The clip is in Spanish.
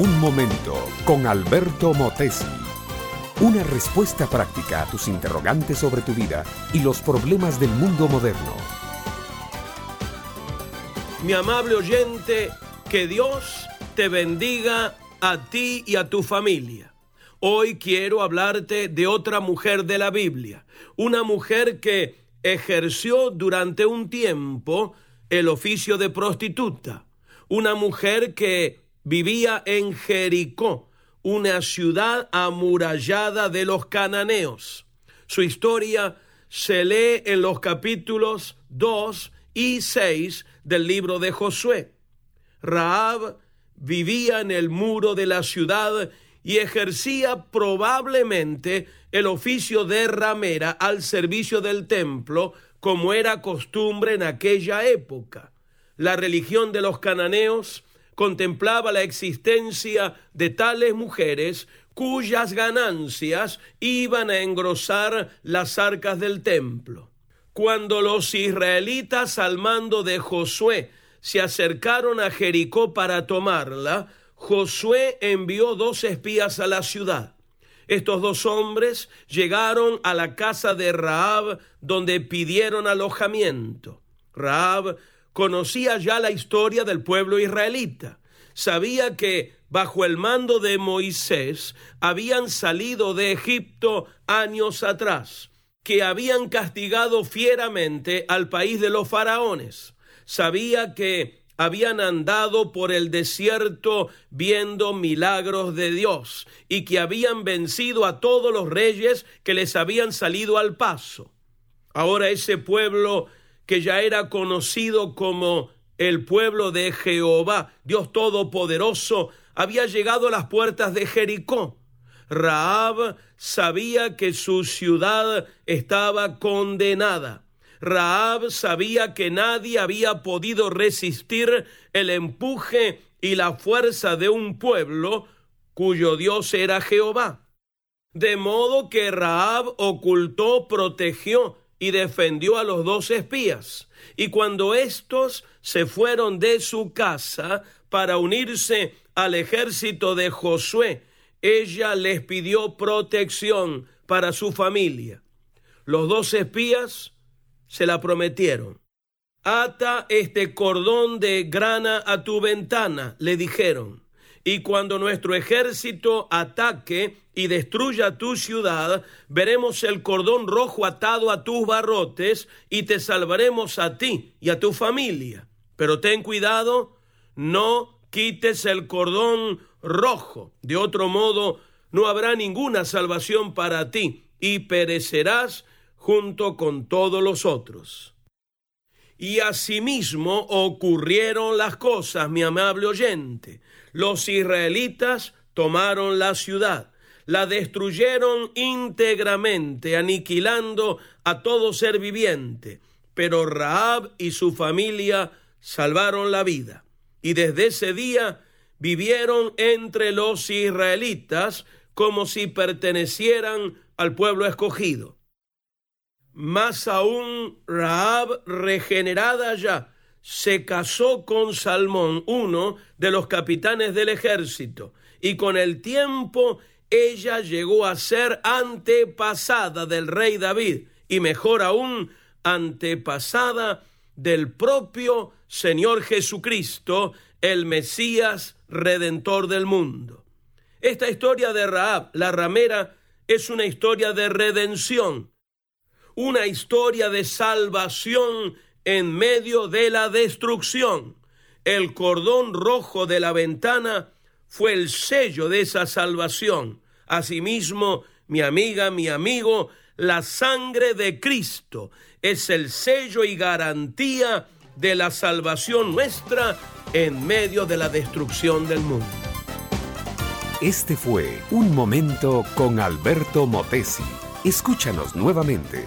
Un momento con Alberto Motesi. Una respuesta práctica a tus interrogantes sobre tu vida y los problemas del mundo moderno. Mi amable oyente, que Dios te bendiga a ti y a tu familia. Hoy quiero hablarte de otra mujer de la Biblia, una mujer que ejerció durante un tiempo el oficio de prostituta, una mujer que vivía en Jericó, una ciudad amurallada de los cananeos. Su historia se lee en los capítulos 2 y 6 del libro de Josué. Raab vivía en el muro de la ciudad y ejercía probablemente el oficio de ramera al servicio del templo, como era costumbre en aquella época. La religión de los cananeos contemplaba la existencia de tales mujeres cuyas ganancias iban a engrosar las arcas del templo. Cuando los israelitas al mando de Josué se acercaron a Jericó para tomarla, Josué envió dos espías a la ciudad. Estos dos hombres llegaron a la casa de Raab donde pidieron alojamiento. Raab conocía ya la historia del pueblo israelita. Sabía que bajo el mando de Moisés habían salido de Egipto años atrás, que habían castigado fieramente al país de los faraones. Sabía que habían andado por el desierto viendo milagros de Dios y que habían vencido a todos los reyes que les habían salido al paso. Ahora ese pueblo que ya era conocido como el pueblo de Jehová, Dios Todopoderoso, había llegado a las puertas de Jericó. Raab sabía que su ciudad estaba condenada. Raab sabía que nadie había podido resistir el empuje y la fuerza de un pueblo cuyo Dios era Jehová. De modo que Raab ocultó, protegió y defendió a los dos espías. Y cuando éstos se fueron de su casa para unirse al ejército de Josué, ella les pidió protección para su familia. Los dos espías se la prometieron. Ata este cordón de grana a tu ventana, le dijeron y cuando nuestro ejército ataque y destruya tu ciudad, veremos el cordón rojo atado a tus barrotes y te salvaremos a ti y a tu familia. Pero ten cuidado, no quites el cordón rojo. De otro modo, no habrá ninguna salvación para ti y perecerás junto con todos los otros. Y asimismo ocurrieron las cosas, mi amable oyente. Los israelitas tomaron la ciudad, la destruyeron íntegramente, aniquilando a todo ser viviente. Pero Raab y su familia salvaron la vida. Y desde ese día vivieron entre los israelitas como si pertenecieran al pueblo escogido. Más aún, Raab, regenerada ya, se casó con Salmón, uno de los capitanes del ejército, y con el tiempo ella llegó a ser antepasada del rey David, y mejor aún, antepasada del propio Señor Jesucristo, el Mesías redentor del mundo. Esta historia de Raab, la ramera, es una historia de redención, una historia de salvación en medio de la destrucción. El cordón rojo de la ventana fue el sello de esa salvación. Asimismo, mi amiga, mi amigo, la sangre de Cristo es el sello y garantía de la salvación nuestra en medio de la destrucción del mundo. Este fue Un Momento con Alberto Motesi. Escúchanos nuevamente